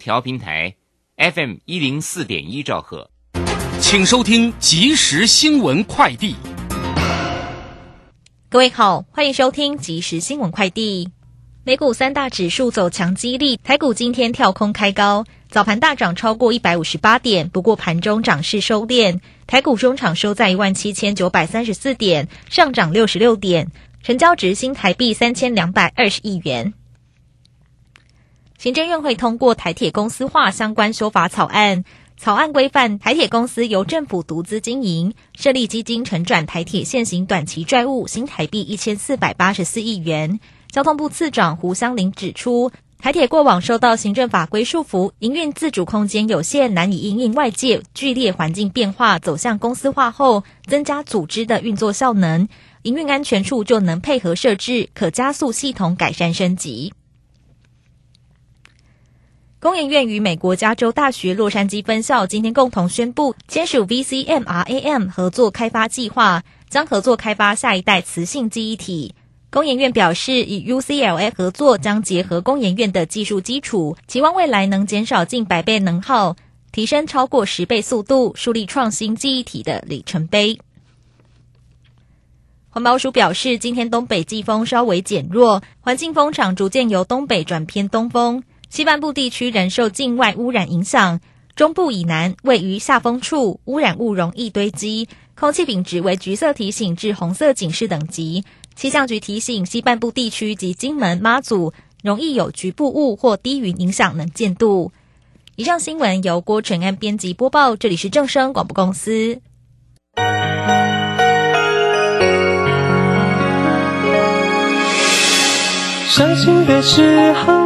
调平台 FM 一零四点一兆赫，请收听即时新闻快递。各位好，欢迎收听即时新闻快递。美股三大指数走强，激励台股今天跳空开高，早盘大涨超过一百五十八点，不过盘中涨势收敛，台股中场收在一万七千九百三十四点，上涨六十六点，成交值新台币三千两百二十亿元。行政院会通过台铁公司化相关修法草案，草案规范台铁公司由政府独资经营，设立基金承转台铁现行短期债务新台币一千四百八十四亿元。交通部次长胡湘林指出，台铁过往受到行政法规束缚，营运自主空间有限，难以应应外界剧烈环境变化，走向公司化后，增加组织的运作效能，营运安全处就能配合设置，可加速系统改善升级。工研院与美国加州大学洛杉矶分校今天共同宣布签署 VCMRAM 合作开发计划，将合作开发下一代磁性记忆体。工研院表示，与 UCLA 合作将结合工研院的技术基础，期望未来能减少近百倍能耗，提升超过十倍速度，树立创新记忆体的里程碑。环保署表示，今天东北季风稍微减弱，环境风场逐渐由东北转偏东风，西半部地区仍受境外污染影响，中部以南位于下风处，污染物容易堆积，空气品质为橘色提醒至红色警示等级。气象局提醒，西半部地区及金门、妈祖容易有局部雾或低云影响能见度。以上新闻由郭纯安编辑播报，这里是正声广播公司。伤心的时候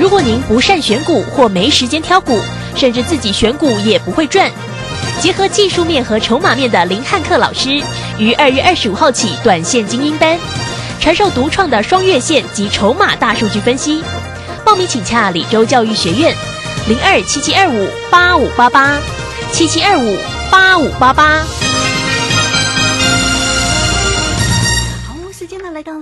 如果您不善选股或没时间挑股，甚至自己选股也不会赚。结合技术面和筹码面的林汉克老师，于二月二十五号起短线精英班，传授独创的双月线及筹码大数据分析。报名请洽李州教育学院，零二七七二五八五八八七七二五八五八八。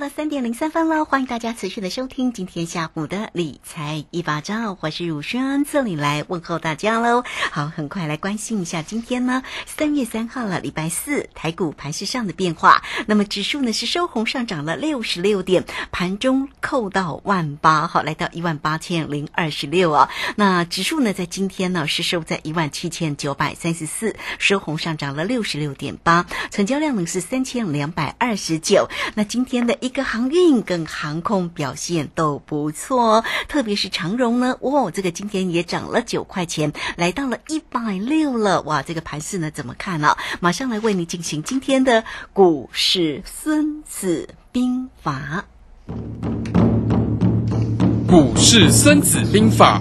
三点零三分了，欢迎大家持续的收听今天下午的理财一把照，我是汝轩，这里来问候大家喽。好，很快来关心一下今天呢，三月三号了，礼拜四，台股盘市上的变化。那么指数呢是收红上涨了六十六点，盘中扣到万八，好，来到一万八千零二十六啊。那指数呢在今天呢是收在一万七千九百三十四，收红上涨了六十六点八，成交量呢是三千两百二十九。那今天。的一个航运跟航空表现都不错，特别是长荣呢，哇，这个今天也涨了九块钱，来到了一百六了，哇，这个盘势呢怎么看呢？马上来为你进行今天的股市孙子兵法。股市孙子兵法。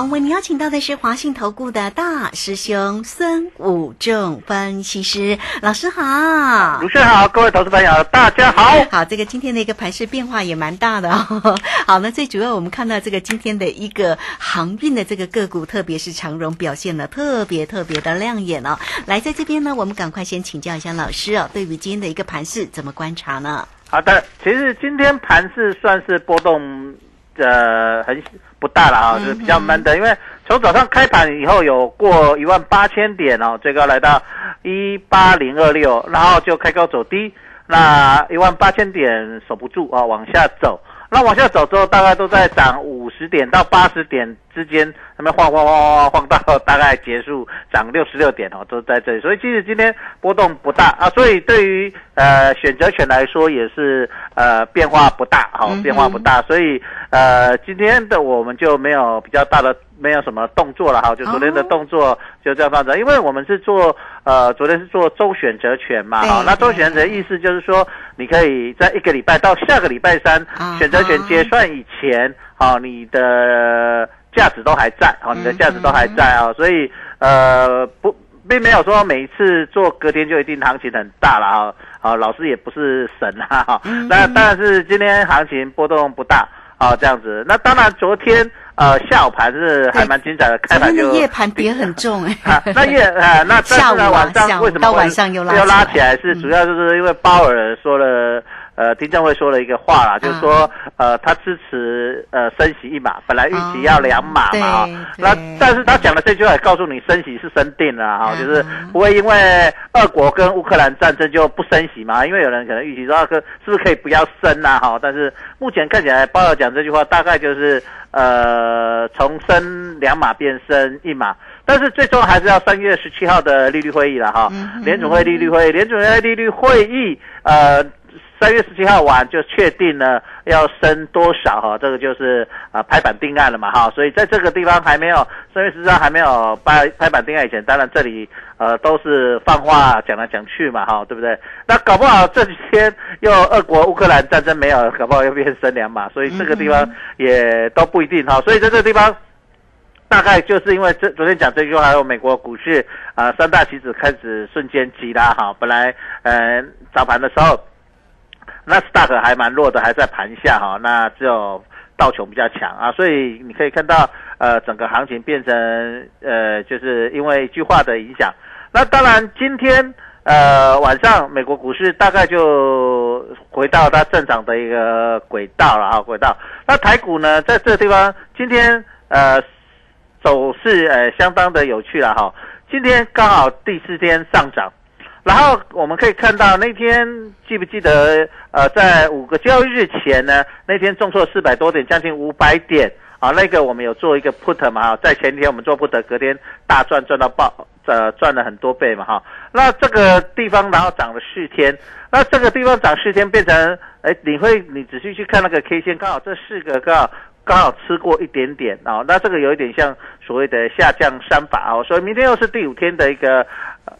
好，为您邀请到的是华信投顾的大师兄孙武仲分析师老师好，主持人好，各位投资朋友大家好。好，这个今天的一个盘势变化也蛮大的哦。好，那最主要我们看到这个今天的一个航运的这个个股，特别是长荣表现的特别特别的亮眼哦。来，在这边呢，我们赶快先请教一下老师哦，对于今天的一个盘势怎么观察呢？好的，其实今天盘势算是波动，呃，很不大了啊，就是比较闷的，因为从早上开盘以后有过一万八千点哦，最高来到一八零二六，然后就开高走低，那一万八千点守不住啊，往下走。那往下走之后，大概都在涨五十点到八十点之间，那么晃晃晃晃晃到大概结束涨六十六点哦，都在这里。所以其实今天波动不大啊，所以对于呃选择权来说也是呃变化不大，好变化不大。所以呃今天的我们就没有比较大的。没有什么动作了哈，就昨天的动作就这样放着，因为我们是做呃，昨天是做周选择权嘛，哈，那周选择意思就是说，你可以在一个礼拜到下个礼拜三选择权结算以前，好，你的价值都还在，好，你的价值都还在啊，所以呃不，并没有说每一次做隔天就一定行情很大了啊，好，老师也不是神啊，哈，那当然是今天行情波动不大啊，这样子，那当然昨天。呃，下午盘是还蛮精彩的，开盘就夜盘跌很重哎。那夜啊，那下午晚上为什么到晚上又拉又拉起来？是主要就是因为鲍尔说了。呃，听证会说了一个话啦，就是说，呃，他支持呃升息一码，本来预期要两码嘛，那但是他讲的这句话也告诉你，升息是升定了哈，就是不会因为俄国跟乌克兰战争就不升息嘛，因为有人可能预期说，啊，是不是可以不要升啊？哈，但是目前看起来，鲍尔讲这句话大概就是呃，从升两码变升一码，但是最终还是要三月十七号的利率会议了哈，联储会利率会议，联储会利率会议呃。三月十七号晚就确定了要升多少哈，这个就是啊拍板定案了嘛哈，所以在这个地方还没有三月十七号还没有拍拍板定案以前，当然这里呃都是放话讲来讲去嘛哈，对不对？那搞不好这几天又俄国乌克兰战争没有，搞不好又变升两码，所以这个地方也都不一定哈，所以在这个地方大概就是因为这昨天讲这句话，还有美国股市啊三大棋子开始瞬间急拉哈，本来嗯早盘的时候。那 stock 还蛮弱的，还在盘下哈。那只有道琼比较强啊，所以你可以看到，呃，整个行情变成呃，就是因为一句话的影响。那当然，今天呃晚上美国股市大概就回到它正常的一个轨道了啊，轨道。那台股呢，在这个地方今天呃走势呃相当的有趣了哈。今天刚好第四天上涨。然后我们可以看到那天记不记得？呃，在五个交易日前呢，那天重挫四百多点，将近五百点啊。那个我们有做一个 put 嘛，在前天我们做 put，隔天大赚赚到爆，呃，赚了很多倍嘛哈。那这个地方然后涨了四天，那这个地方涨四天变成，哎，你会你仔细去看那个 K 线，刚好这四个刚好刚好吃过一点点啊。那这个有一点像所谓的下降三法哦，所以明天又是第五天的一个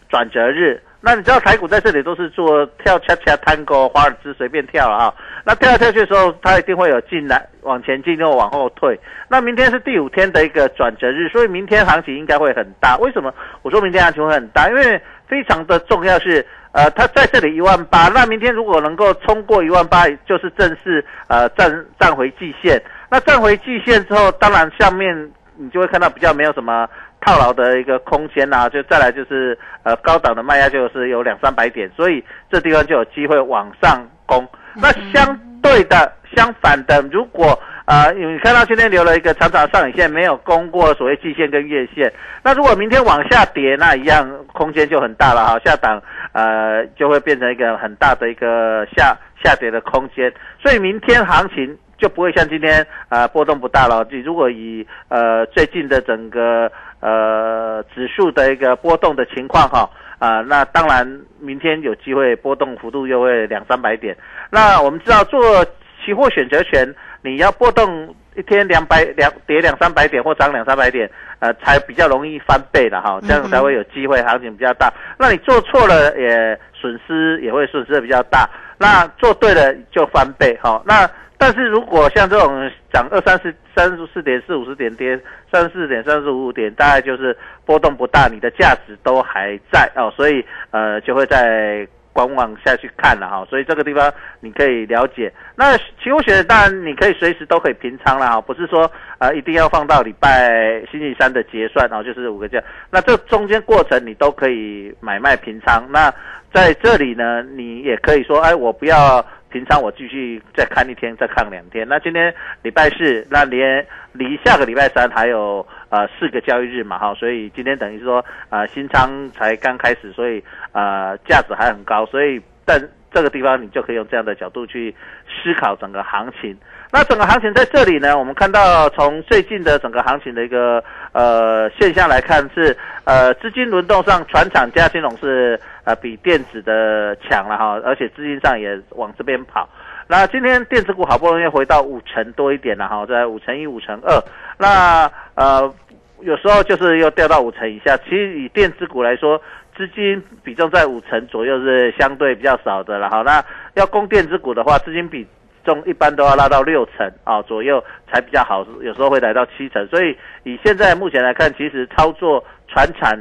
转折日。那你知道台股在这里都是做跳恰恰探戈华尔兹随便跳了啊？那跳来跳去的时候，它一定会有进来往前进又往后退。那明天是第五天的一个转折日，所以明天行情应该会很大。为什么我说明天行情会很大？因为非常的重要是，呃，它在这里一万八，那明天如果能够冲过一万八，就是正式呃站站回季线。那站回季线之后，当然下面你就会看到比较没有什么。套牢的一个空间呐，就再来就是呃高档的卖压就是有两三百点，所以这地方就有机会往上攻。那相对的相反的，如果呃你看到今天留了一个长长上影线，没有攻过所谓季线跟月线，那如果明天往下跌，那一样空间就很大了哈，下档呃就会变成一个很大的一个下下跌的空间，所以明天行情。就不会像今天啊波动不大了。你如果以呃最近的整个呃指数的一个波动的情况哈啊，那当然明天有机会波动幅度又会两三百点。那我们知道做期货选择权，你要波动一天两百两跌两三百点或涨两三百点，呃才比较容易翻倍的哈，这样才会有机会行情比较大。那你做错了也损失也会损失的比较大，那做对了就翻倍哈。那但是如果像这种涨二三十、三十四点、四五十点跌三十四点、三十五点，大概就是波动不大，你的价值都还在哦，所以呃就会在。往往下去看了哈，所以这个地方你可以了解。那期货选当然你可以随时都可以平仓了哈，不是说啊一定要放到礼拜星期三的结算啊，就是五个价。那这中间过程你都可以买卖平仓。那在这里呢，你也可以说，哎，我不要。平仓我继续再看一天，再看两天。那今天礼拜四，那连离下个礼拜三还有呃四个交易日嘛，哈，所以今天等于说呃新仓才刚开始，所以呃价值还很高，所以但这个地方你就可以用这样的角度去思考整个行情。那整个行情在这里呢，我们看到从最近的整个行情的一个呃现象来看，是呃资金轮动上，船厂加金融是呃比电子的强了哈，而且资金上也往这边跑。那今天电子股好不容易回到五成多一点了哈，在五成一、五成二。那呃有时候就是又掉到五成以下。其实以电子股来说，资金比重在五成左右是相对比较少的了好。那要攻电子股的话，资金比重一般都要拉到六成啊左右才比较好，有时候会来到七成。所以以现在目前来看，其实操作船产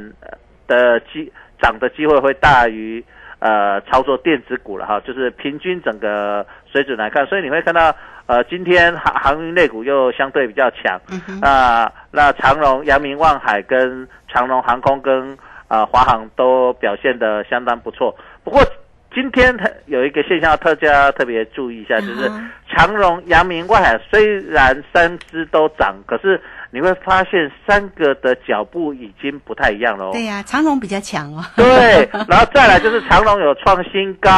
的机涨的机会会大于呃操作电子股了哈。就是平均整个水准来看，所以你会看到呃今天航航运类股又相对比较强啊。那长荣、阳明、望海跟长荣航空跟啊华航都表现的相当不错。不过今天它有一个现象，特家特别注意一下，就是长荣、阳明、外海虽然三只都涨，可是你会发现三个的脚步已经不太一样了。对呀，长荣比较强哦。对，然后再来就是长荣有创新高，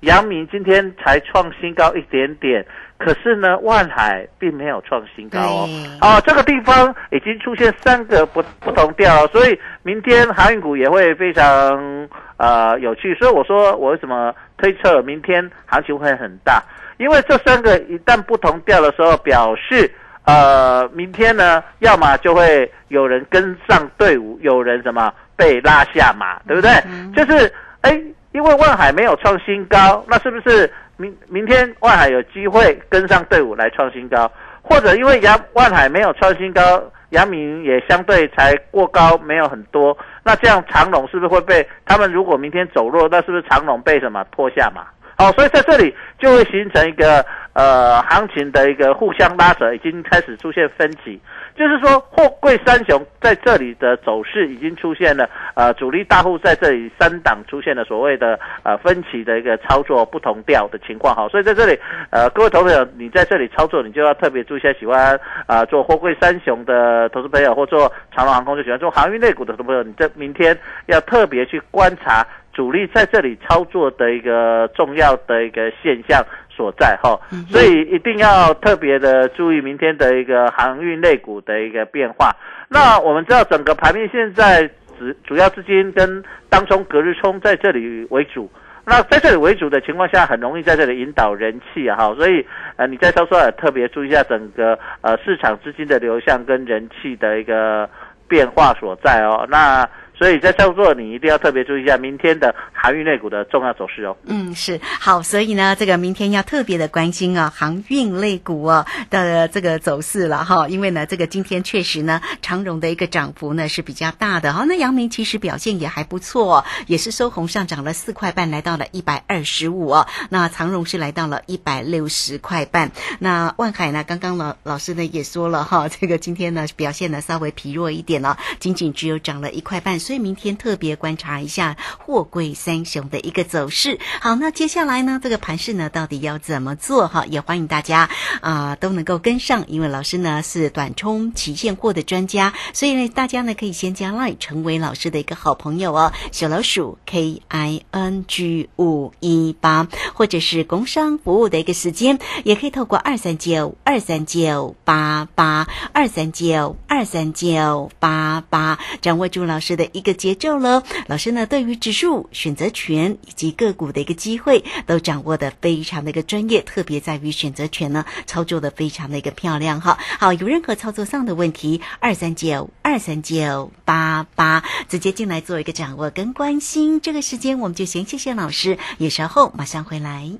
阳明今天才创新高一点点，可是呢，万海并没有创新高哦。哦，这个地方已经出现三个不不同调，所以明天航运股也会非常。呃，有趣，所以我说我为什么推测明天行情会很大？因为这三个一旦不同调的时候，表示呃，明天呢，要么就会有人跟上队伍，有人什么被拉下马，对不对？就是哎，因为万海没有创新高，那是不是明明天万海有机会跟上队伍来创新高？或者因为杨万海没有创新高？杨明也相对才过高，没有很多。那这样长龙是不是会被他们？如果明天走弱，那是不是长龙被什么拖下嘛？好，所以在这里就会形成一个呃行情的一个互相拉扯，已经开始出现分歧。就是说，货柜三雄在这里的走势已经出现了，呃，主力大户在这里三档出现了所谓的呃分歧的一个操作不同调的情况哈，所以在这里，呃，各位投资者，你在这里操作，你就要特别注意一下，喜欢啊做货柜三雄的投资朋友，或做长龙航空就喜欢做航运类股的投资朋友，你这明天要特别去观察主力在这里操作的一个重要的一个现象。所在哈，所以一定要特别的注意明天的一个航运类股的一个变化。那我们知道整个盘面现在主主要资金跟当冲、隔日冲在这里为主。那在这里为主的情况下，很容易在这里引导人气啊哈。所以呃，你在操作也特别注意一下整个呃市场资金的流向跟人气的一个变化所在哦。那所以在操作，你一定要特别注意一下明天的航运类股的重要走势哦。嗯，是好，所以呢，这个明天要特别的关心啊，航运类股哦的这个走势了哈。因为呢，这个今天确实呢，长荣的一个涨幅呢是比较大的哈。那阳明其实表现也还不错，也是收红上涨了四块半，来到了一百二十五哦。那长荣是来到了一百六十块半。那万海呢，刚刚老老师呢也说了哈，这个今天呢表现呢稍微疲弱一点了，仅仅只有涨了一块半。所以明天特别观察一下货柜三雄的一个走势。好，那接下来呢，这个盘势呢，到底要怎么做？哈，也欢迎大家啊都能够跟上，因为老师呢是短冲期现货的专家，所以呢，大家呢可以先加 line 成为老师的一个好朋友哦。小老鼠 K I N G 五一八，或者是工商服务的一个时间，也可以透过二三九二三九八八二三九二三九八八，掌握住老师的一。一个节奏了，老师呢对于指数、选择权以及个股的一个机会都掌握的非常的一个专业，特别在于选择权呢操作的非常的一个漂亮哈。好，有任何操作上的问题，二三九二三九八八直接进来做一个掌握跟关心。这个时间我们就先谢谢老师，也稍后马上回来。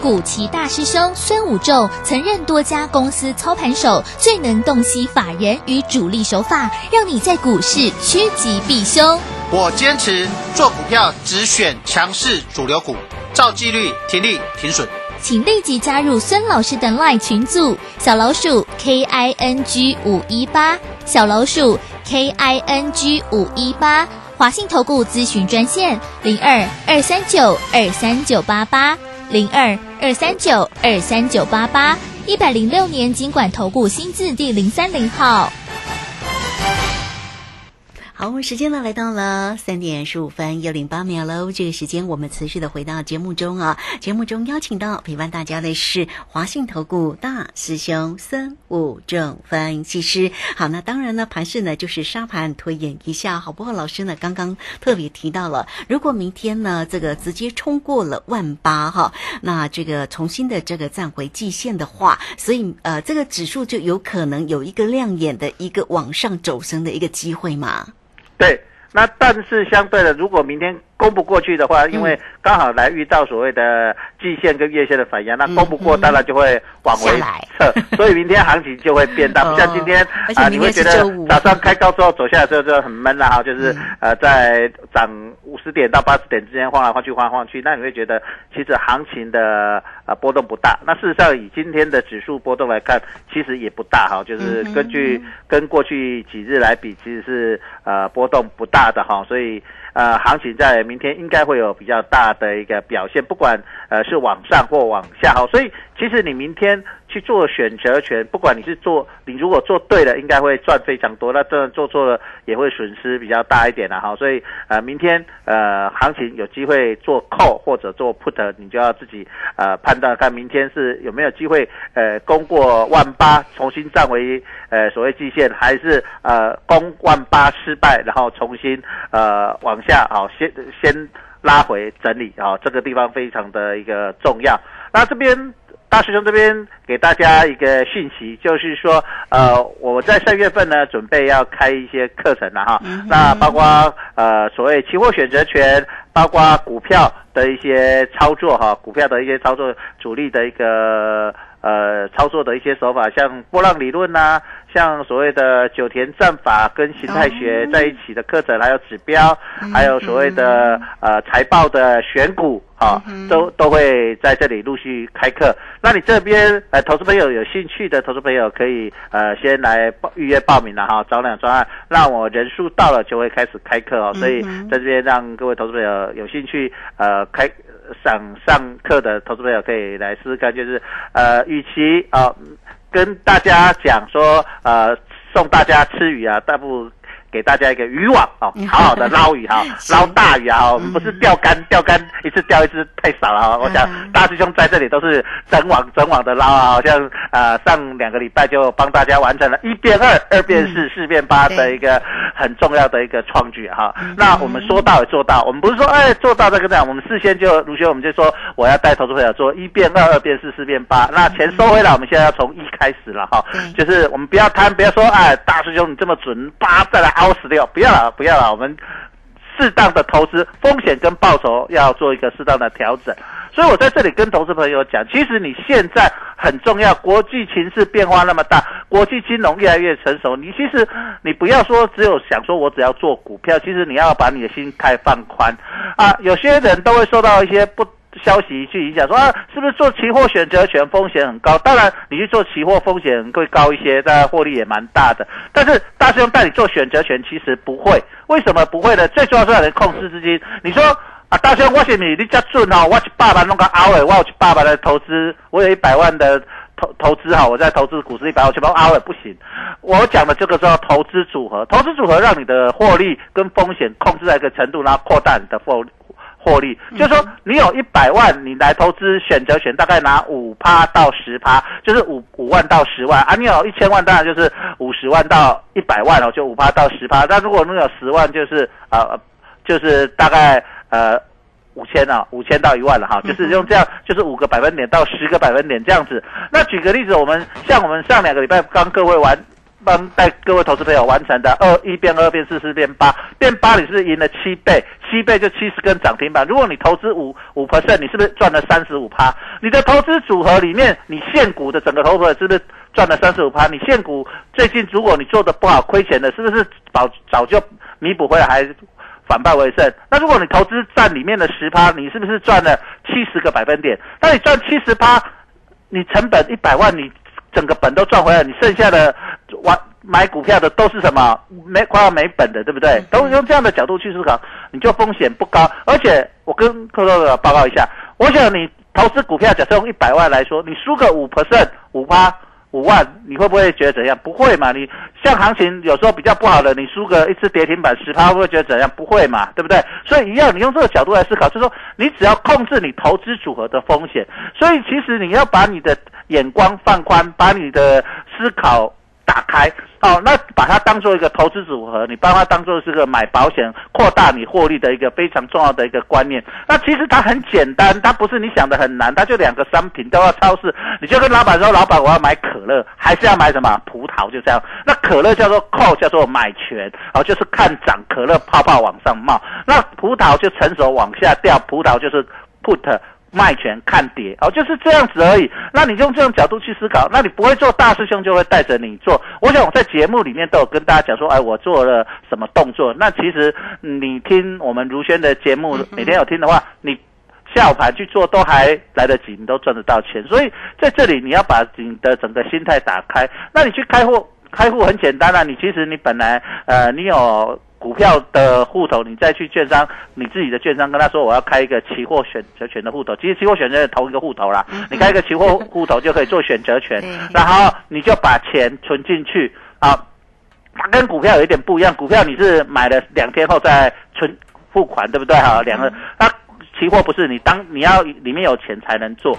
古奇大师兄孙武仲曾任多家公司操盘手，最能洞悉法人与主力手法，让你在股市趋吉必修。我坚持做股票只选强势主流股，照纪律停利停损。请立即加入孙老师的 LINE 群组，小老鼠 K I N G 五一八，小老鼠 K I N G 五一八，华信投顾咨询专线零二二三九二三九八八零二二三九二三九八八，一百零六年经管投顾新字第零三零号。好，时间呢来到了三点十五分又零八秒喽。这个时间我们持续的回到节目中啊。节目中邀请到陪伴大家的是华信投顾大师兄孙武正分析师。好，那当然呢，盘市呢就是沙盘推演一下，好不好？老师呢刚刚特别提到了，如果明天呢这个直接冲过了万八哈，那这个重新的这个站回季线的话，所以呃这个指数就有可能有一个亮眼的一个往上走升的一个机会嘛。对，那但是相对的，如果明天攻不过去的话，因为刚好来遇到所谓的季线跟月线的反压，那攻不过，当然就会往回撤，所以明天行情就会变大，不像今天啊，你会觉得早上开高之后走下来之后就很闷了哈，就是呃在涨五十点到八十点之间晃来晃去晃来晃去，那你会觉得其实行情的呃波动不大。那事实上以今天的指数波动来看，其实也不大哈，就是根据跟过去几日来比，其实是呃波动不大的哈，所以。呃，行情在明天应该会有比较大的一个表现，不管呃是往上或往下哈，所以其实你明天。去做选择权，不管你是做，你如果做对了，应该会赚非常多；那这做错了，也会损失比较大一点的哈。所以呃，明天呃行情有机会做 call 或者做 put，你就要自己呃判断，看明天是有没有机会呃攻过万八，重新站回呃所谓季线，还是呃攻万八失败，然后重新呃往下好先先拉回整理啊，这个地方非常的一个重要。那这边。大师兄这边给大家一个讯息，就是说，呃，我在三月份呢，准备要开一些课程了哈。那包括呃，所谓期货选择权，包括股票的一些操作哈，股票的一些操作，主力的一个呃操作的一些手法，像波浪理论呐。像所谓的九田战法跟形态学在一起的课程，还有指标，还有所谓的呃财报的选股啊，都都会在这里陆续开课。那你这边呃投资朋友有兴趣的投资朋友可以呃先来报预约报名了哈，找两专案，让我人数到了就会开始开课哦。所以在这边让各位投资朋友有兴趣呃开想上课的投资朋友可以来试试看，就是呃与其啊。跟大家讲说，呃，送大家吃鱼啊，大部。给大家一个渔网哦，好好的捞鱼哈，捞大鱼啊，不是钓竿，钓竿一次钓一只太少了哈。我想大师兄在这里都是整网整网的捞啊，好像呃上两个礼拜就帮大家完成了一变二，二变四，四变八的一个很重要的一个创举哈。那我们说到也做到，我们不是说哎做到这个这样，我们事先就卢学我们就说我要带投资朋友做一变二，二变四，四变八，那钱收回来，我们现在要从一开始了哈，就是我们不要贪，不要说哎大师兄你这么准，八再来。凹十六，不要了，不要了。我们适当的投资风险跟报酬要做一个适当的调整。所以我在这里跟投资朋友讲，其实你现在很重要，国际情势变化那么大，国际金融越来越成熟，你其实你不要说只有想说我只要做股票，其实你要把你的心态放宽啊。有些人都会受到一些不。消息去影响，说啊，是不是做期货选择权风险很高？当然，你去做期货风险会高一些，但获利也蛮大的。但是大师兄带你做选择权，其实不会。为什么不会呢？最重要是能控制资金。你说啊，大师兄，我是你，你家准哦，我去爸爸弄个阿伟，我要去爸爸的投资，我有一百万的投投资哈，我在投资股市一百万，去帮阿伟不行。我讲的这个叫投资组合，投资组合让你的获利跟风险控制在一个程度，然后扩大你的获利。获利，就是说你有一百万，你来投资选择权，大概拿五趴到十趴，就是五五万到十万啊。你有一千万，当然就是五十万到一百万哦，就五趴到十趴。那如果你有十万，就是呃，就是大概呃五千啊，五千到一万了哈，就是用这样，就是五个百分点到十个百分点这样子。那举个例子，我们像我们上两个礼拜刚各位玩。帮带各位投资朋友完成的二一变二变四四变八变八，你是赢了七倍，七倍就七十根涨停板。如果你投资五五 percent，你是不是赚了三十五趴？你的投资组合里面，你现股的整个投资是不是赚了三十五趴？你现股最近如果你做的不好亏钱的，是不是早早就弥补回来，还反败为胜。那如果你投资占里面的十趴，你是不是赚了七十个百分点？那你赚七十趴，你成本一百万，你整个本都赚回来，你剩下的完买股票的都是什么？没快要没本的，对不对？都用这样的角度去思考，你就风险不高。而且我跟客户报告一下，我想你投资股票，假设用一百万来说，你输个五 percent 五趴。五万，你会不会觉得怎样？不会嘛？你像行情有时候比较不好的，你输个一次跌停板十趴，会不会觉得怎样？不会嘛？对不对？所以一样，你用这个角度来思考，就是说，你只要控制你投资组合的风险。所以其实你要把你的眼光放宽，把你的思考。打开哦，那把它当做一个投资组合，你把它当做是个买保险、扩大你获利的一个非常重要的一个观念。那其实它很简单，它不是你想的很难，它就两个商品都要超市，你就跟老板说：“老板，我要买可乐，还是要买什么葡萄？”就这样。那可乐叫做 call，叫做买权，哦，就是看涨，可乐泡泡往上冒。那葡萄就成熟往下掉，葡萄就是 put。卖权看跌哦，就是这样子而已。那你用这种角度去思考，那你不会做大师兄就会带着你做。我想我在节目里面都有跟大家讲说，哎，我做了什么动作。那其实你听我们如轩的节目，每天有听的话，你下午盘去做都还来得及，你都赚得到钱。所以在这里你要把你的整个心态打开。那你去开户，开户很简单啊。你其实你本来呃，你有。股票的户头，你再去券商，你自己的券商跟他说我要开一个期货选择权的户头，其实期货选择同一个户头啦，你开一个期货户头就可以做选择权，然后你就把钱存进去啊。它跟股票有一点不一样，股票你是买了两天后再存付款，对不对？哈，两个，那期货不是你当你要里面有钱才能做。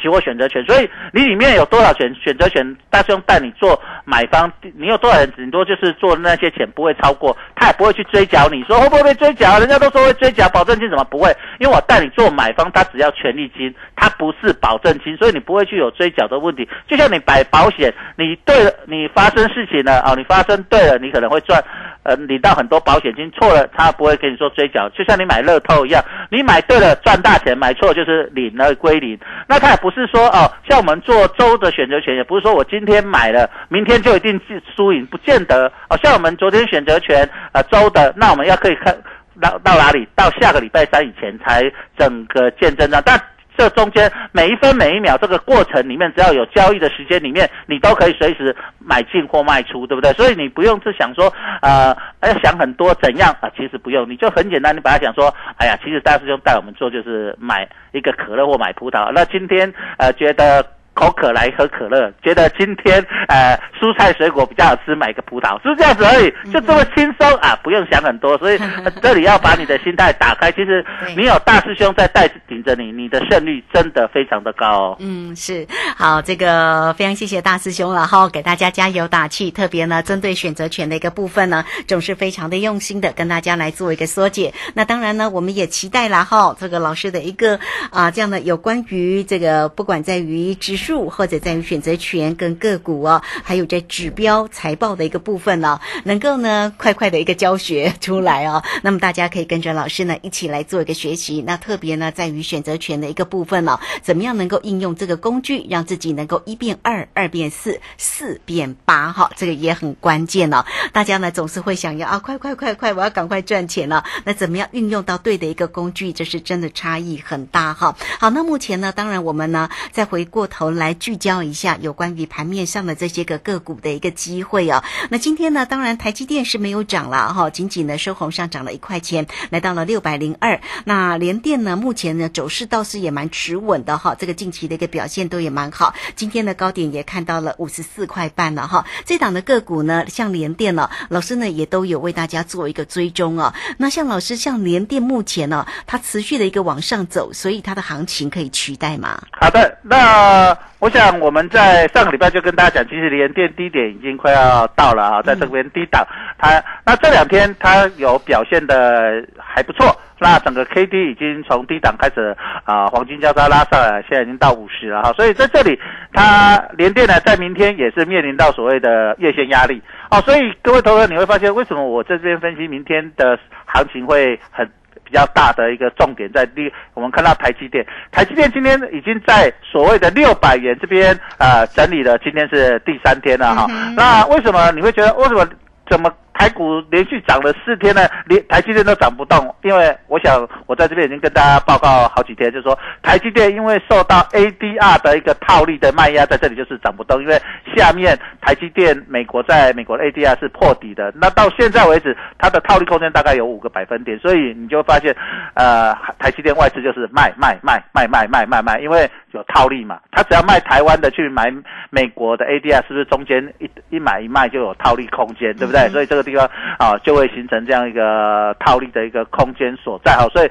期货选择权，所以你里面有多少钱选择权，大兄带你做买方，你有多少人，顶多就是做那些钱不会超过，他也不会去追缴。你说会不会被追缴？人家都说会追缴，保证金怎么不会？因为我带你做买方，他只要权利金，他不是保证金，所以你不会去有追缴的问题。就像你买保险，你对了，你发生事情了啊，你发生对了，你可能会赚。呃，领到很多保险金，错了他不会跟你说追缴，就像你买乐透一样，你买对了赚大钱，买错就是领了归零。那他也不不是说哦，像我们做周的选择权，也不是说我今天买了，明天就一定输赢，不见得。哦，像我们昨天选择权啊周的，那我们要可以看到到哪里？到下个礼拜三以前才整个见证呢？但这中间每一分每一秒这个过程里面，只要有交易的时间里面，你都可以随时买进或卖出，对不对？所以你不用去想说，呃，要想很多怎样啊？其实不用，你就很简单，你把它想说，哎呀，其实大师兄带我们做就是买一个可乐或买葡萄。那今天呃觉得。口渴来喝可乐，觉得今天呃蔬菜水果比较好吃，买个葡萄，是这样子而已，就这么轻松啊，不用想很多。所以 这里要把你的心态打开，其实 你有大师兄在带领着你，你的胜率真的非常的高。嗯，是好，这个非常谢谢大师兄了哈，给大家加油打气。特别呢，针对选择权的一个部分呢，总是非常的用心的跟大家来做一个缩解。那当然呢，我们也期待了哈，这个老师的一个啊这样的有关于这个不管在于指数。或者在于选择权跟个股哦，还有在指标财报的一个部分呢，能够呢快快的一个教学 出来哦。那么大家可以跟着老师呢一起来做一个学习。那特别呢在于选择权的一个部分呢，怎么样能够应用这个工具，让自己能够一变二，二变四，四变八哈，这个也很关键哦。大家呢总是会想要啊，快快快快，我要赶快赚钱了。那怎么样运用到对的一个工具，这是真的差异很大哈。好，那目前呢，当然我们呢再回过头。来聚焦一下有关于盘面上的这些个个股的一个机会哦。那今天呢，当然台积电是没有涨了哈，仅仅呢收红上涨了一块钱，来到了六百零二。那联电呢，目前呢走势倒是也蛮持稳的哈，这个近期的一个表现都也蛮好。今天的高点也看到了五十四块半了哈。这档的个股呢，像联电呢，老师呢也都有为大家做一个追踪哦。那像老师像联电目前呢，它持续的一个往上走，所以它的行情可以取代吗？好的，那。我想我们在上个礼拜就跟大家讲，其实连电低点已经快要到了啊，在这边低档，它那这两天它有表现的还不错，那整个 K D 已经从低档开始啊，黄金交叉拉上来，现在已经到五十了哈，所以在这里它连电呢，在明天也是面临到所谓的月线压力哦，所以各位投资者你会发现，为什么我在这边分析明天的行情会很。比较大的一个重点在第，我们看到台积电，台积电今天已经在所谓的六百元这边呃整理了，今天是第三天了哈。那为什么你会觉得为什么怎么台股连续涨了四天呢，连台积电都涨不动，因为我想我在这边已经跟大家报告好几天，就是说台积电因为受到 ADR 的一个套利的卖压，在这里就是涨不动，因为下面台积电美国在美国的 ADR 是破底的，那到现在为止它的套利空间大概有五个百分点，所以你就发现，呃，台积电外资就是卖卖卖卖卖卖卖卖，因为有套利嘛，他只要卖台湾的去买美国的 ADR，是不是中间一一买一卖就有套利空间，对不对？所以这个地方啊就会形成这样一个套利的一个空间所在，好，所以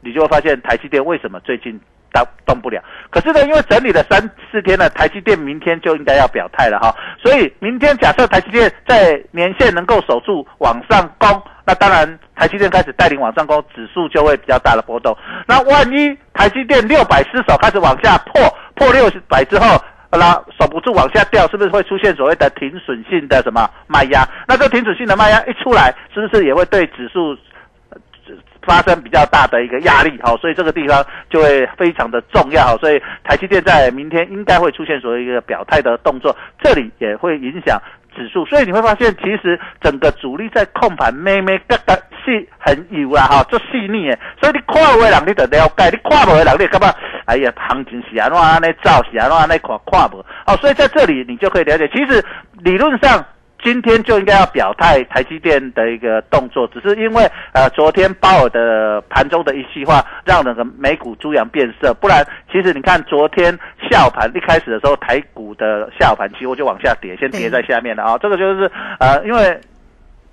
你就会发现台积电为什么最近动动不了？可是呢，因为整理了三四天了，台积电明天就应该要表态了哈，所以明天假设台积电在年线能够守住往上攻，那当然台积电开始带领往上攻，指数就会比较大的波动。那万一台积电六百失守开始往下破破六百之后，啦守不住往下掉，是不是会出现所谓的停损性的什么卖压？那这停损性的卖压一出来，是不是也会对指数发生比较大的一个压力？好，所以这个地方就会非常的重要。所以台积电在明天应该会出现所谓一个表态的动作，这里也会影响指数。所以你会发现，其实整个主力在控盘，咩咩嘎嘎是很有啊，哈，做细腻诶。所以你看有的人你就了解，你看无的人你感觉，哎呀，行情是安怎安尼走，是安怎安尼看看无。哦，所以在这里你就可以了解，其实理论上。今天就应该要表态台积电的一个动作，只是因为呃昨天鲍尔的盘中的一席话，让那个美股猪羊变色，不然其实你看昨天下午盘一开始的时候，台股的下午盘期货就往下跌，先跌在下面了啊，这个就是呃因为。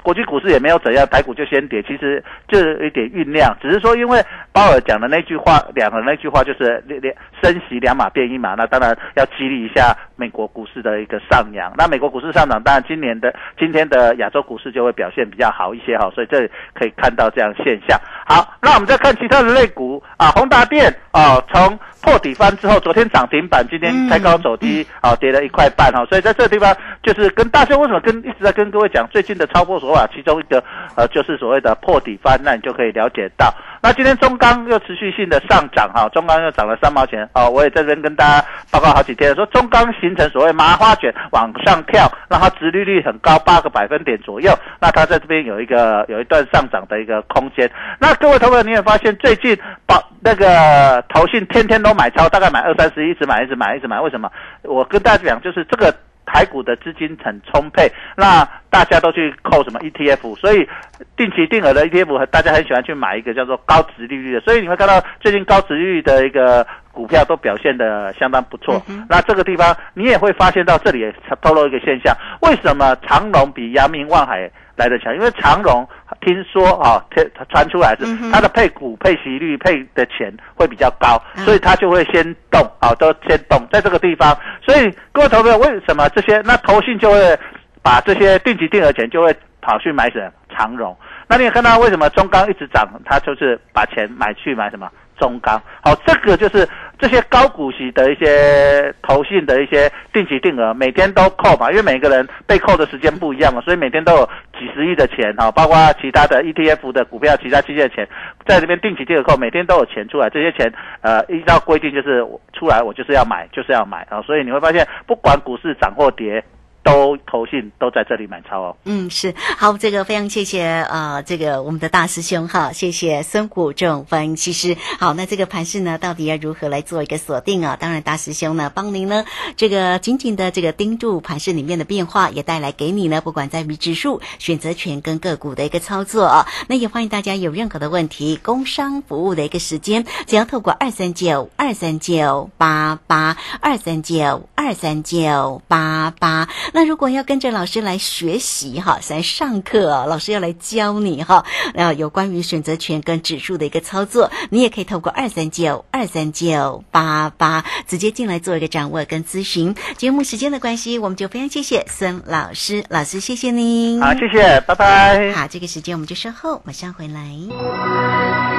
国际股市也没有怎样，台股就先跌，其实就有一点酝酿，只是说因为鲍尔讲的那句话，两个那句话就是两两升息两码变一码，那当然要激励一下美国股市的一个上扬。那美国股市上涨，当然今年的今天的亚洲股市就会表现比较好一些哈，所以这可以看到这样现象。好，那我们再看其他的类股啊，宏达电啊，从破底翻之后，昨天涨停板，今天开高走低啊，跌了一块半哈，所以在这个地方就是跟大家为什么跟一直在跟各位讲最近的操作手法。其中一个呃，就是所谓的破底翻，那你就可以了解到。那今天中钢又持续性的上涨哈，中钢又涨了三毛钱哦。我也在这边跟大家报告好几天，说中钢形成所谓麻花卷往上跳，让它殖利率很高，八个百分点左右。那它在这边有一个有一段上涨的一个空间。那各位投友，你也发现最近保那个投信天天都买超，大概买二三十，一直买，一直买，一直买。为什么？我跟大家讲，就是这个。台股的资金很充沛，那大家都去扣什么 ETF，所以定期定额的 ETF，大家很喜欢去买一个叫做高值利率的，所以你会看到最近高值利率的一个股票都表现的相当不错。那这个地方你也会发现到这里也透露一个现象，为什么长隆比阳明望海？来的强，因为长荣听说啊，它传出来是它的配股配息率配的钱会比较高，所以它就会先动啊，都先动在这个地方。所以各位投资者，为什么这些那投信就会把这些定期定额钱就会跑去买什么长荣？那你也看到为什么中钢一直涨，它就是把钱买去买什么？中钢好，这个就是这些高股息的一些投信的一些定期定额，每天都扣嘛，因为每个人被扣的时间不一样嘛，所以每天都有几十亿的钱哈，包括其他的 ETF 的股票、其他基金的钱，在这边定期定额扣，每天都有钱出来，这些钱呃依照规定就是出来，我就是要买，就是要买啊，所以你会发现不管股市涨或跌。都投信都在这里买超哦。嗯，是好，这个非常谢谢啊，这个我们的大师兄哈，谢谢孙谷仲分析师。好，那这个盘势呢，到底要如何来做一个锁定啊？当然，大师兄呢，帮您呢，这个紧紧的这个盯住盘势里面的变化，也带来给你呢，不管在于指数、选择权跟个股的一个操作啊。那也欢迎大家有任何的问题，工商服务的一个时间，只要透过二三九二三九八八二三九二三九八八。那如果要跟着老师来学习哈，来上课，老师要来教你哈，那有关于选择权跟指数的一个操作，你也可以透过二三九二三九八八直接进来做一个掌握跟咨询。节目时间的关系，我们就非常谢谢孙老师，老师谢谢您。好，谢谢，拜拜。好，这个时间我们就稍后马上回来。